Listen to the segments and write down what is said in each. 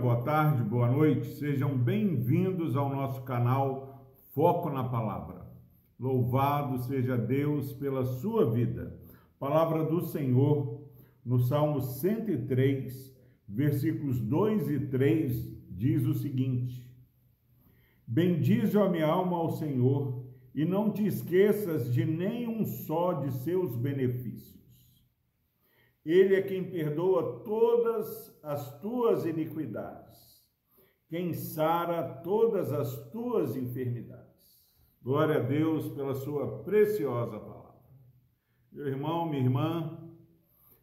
boa tarde, boa noite. Sejam bem-vindos ao nosso canal Foco na Palavra. Louvado seja Deus pela sua vida. Palavra do Senhor no Salmo 103, versículos 2 e 3, diz o seguinte: Bendize a minha alma ao Senhor e não te esqueças de nenhum só de seus benefícios ele é quem perdoa todas as tuas iniquidades, quem sara todas as tuas enfermidades. Glória a Deus pela sua preciosa palavra. Meu irmão, minha irmã,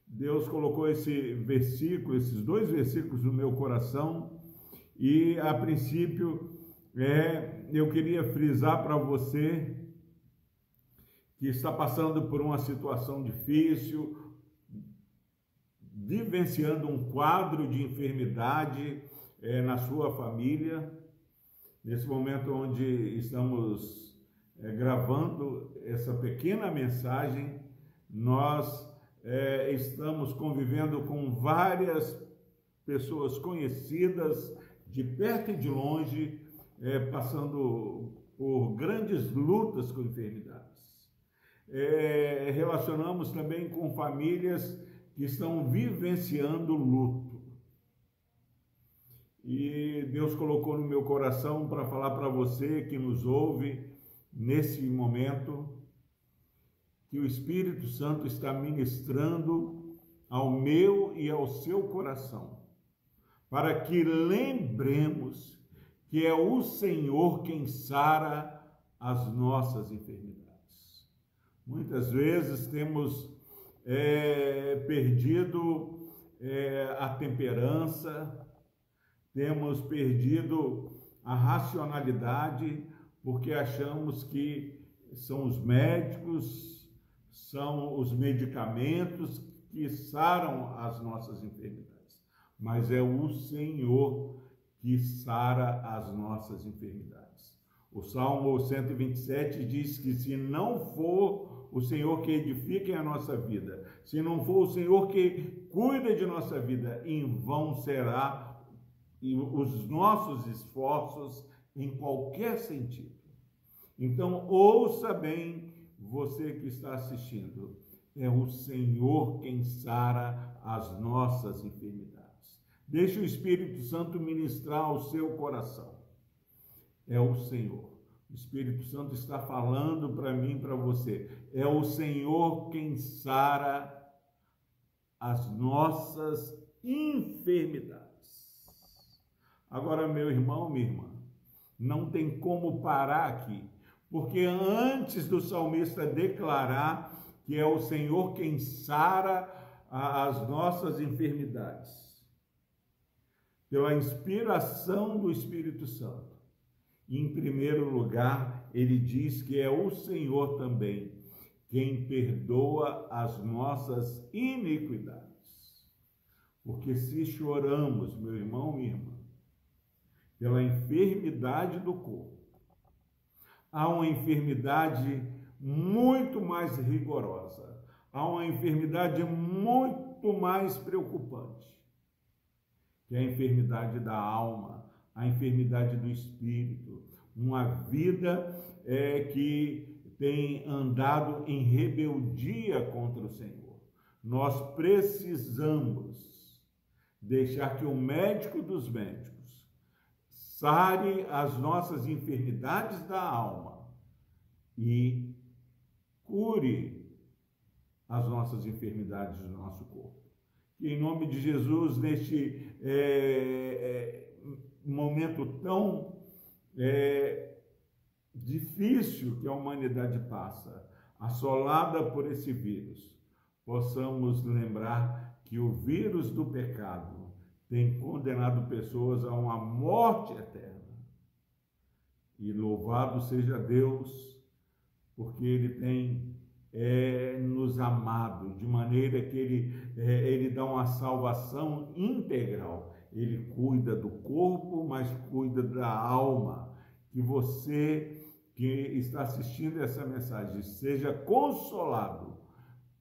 Deus colocou esse versículo, esses dois versículos no meu coração e a princípio é, eu queria frisar para você que está passando por uma situação difícil, vivenciando um quadro de enfermidade é, na sua família, nesse momento onde estamos é, gravando essa pequena mensagem, nós é, estamos convivendo com várias pessoas conhecidas de perto e de longe, passando por grandes lutas com enfermidades. Relacionamos também com famílias que estão vivenciando luto. E Deus colocou no meu coração para falar para você que nos ouve nesse momento que o Espírito Santo está ministrando ao meu e ao seu coração, para que lembremos que é o Senhor quem sara as nossas enfermidades. Muitas vezes temos é, perdido é, a temperança, temos perdido a racionalidade, porque achamos que são os médicos, são os medicamentos que saram as nossas enfermidades, mas é o Senhor que sara as nossas enfermidades. O Salmo 127 diz que se não for o Senhor que edifica a nossa vida, se não for o Senhor que cuida de nossa vida, em vão será os nossos esforços em qualquer sentido. Então, ouça bem você que está assistindo. É o Senhor quem sara as nossas enfermidades. Deixe o Espírito Santo ministrar ao seu coração. É o Senhor. O Espírito Santo está falando para mim, para você. É o Senhor quem sara as nossas enfermidades. Agora, meu irmão, minha irmã, não tem como parar aqui, porque antes do salmista declarar que é o Senhor quem sara as nossas enfermidades, pela inspiração do Espírito Santo, e, em primeiro lugar, ele diz que é o Senhor também quem perdoa as nossas iniquidades. Porque se choramos, meu irmão, minha irmã, pela enfermidade do corpo, há uma enfermidade muito mais rigorosa, há uma enfermidade muito mais preocupante, que é a enfermidade da alma, a enfermidade do espírito, uma vida é, que tem andado em rebeldia contra o Senhor. Nós precisamos deixar que o médico dos médicos sare as nossas enfermidades da alma e cure as nossas enfermidades do nosso corpo. Que em nome de Jesus, neste é, é, momento tão é, difícil que a humanidade passa, assolada por esse vírus, possamos lembrar que o vírus do pecado tem condenado pessoas a uma morte eterna. E louvado seja Deus, porque Ele tem é, nos amado, de maneira que Ele, é, ele dá uma salvação integral ele cuida do corpo, mas cuida da alma. Que você que está assistindo essa mensagem seja consolado,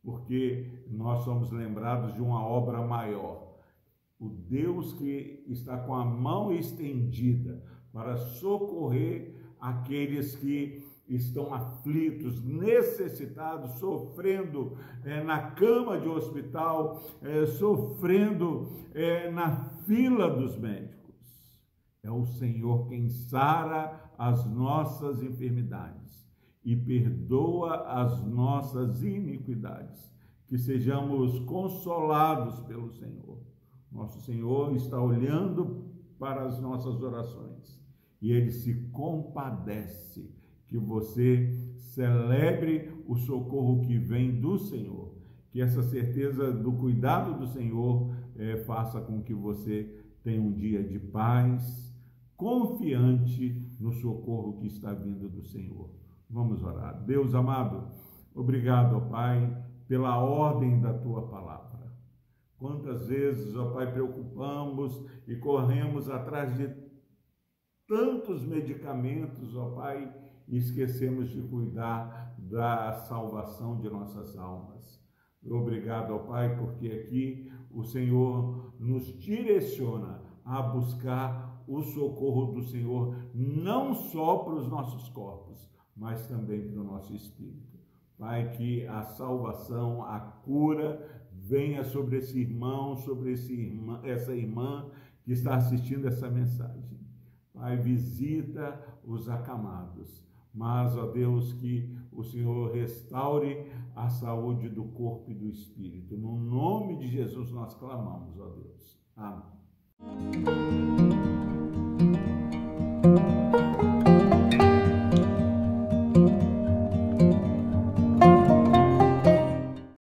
porque nós somos lembrados de uma obra maior. o Deus que está com a mão estendida para socorrer aqueles que estão aflitos, necessitados, sofrendo é, na cama de hospital, é, sofrendo é, na fila dos médicos. É o Senhor quem sara as nossas enfermidades e perdoa as nossas iniquidades. Que sejamos consolados pelo Senhor. Nosso Senhor está olhando para as nossas orações e ele se compadece que você celebre o socorro que vem do Senhor, que essa certeza do cuidado do Senhor é, faça com que você tenha um dia de paz, confiante no socorro que está vindo do Senhor. Vamos orar. Deus amado, obrigado, ó Pai, pela ordem da tua palavra. Quantas vezes, ó Pai, preocupamos e corremos atrás de tantos medicamentos, ó Pai, e esquecemos de cuidar da salvação de nossas almas. Obrigado, ó Pai, porque aqui o Senhor nos direciona a buscar o socorro do Senhor, não só para os nossos corpos, mas também para o nosso espírito. Pai, que a salvação, a cura venha sobre esse irmão, sobre esse irmã, essa irmã que está assistindo essa mensagem. Pai, visita os acamados mas, ó Deus, que o Senhor restaure a saúde do corpo e do espírito. No nome de Jesus nós clamamos, ó Deus. Amém.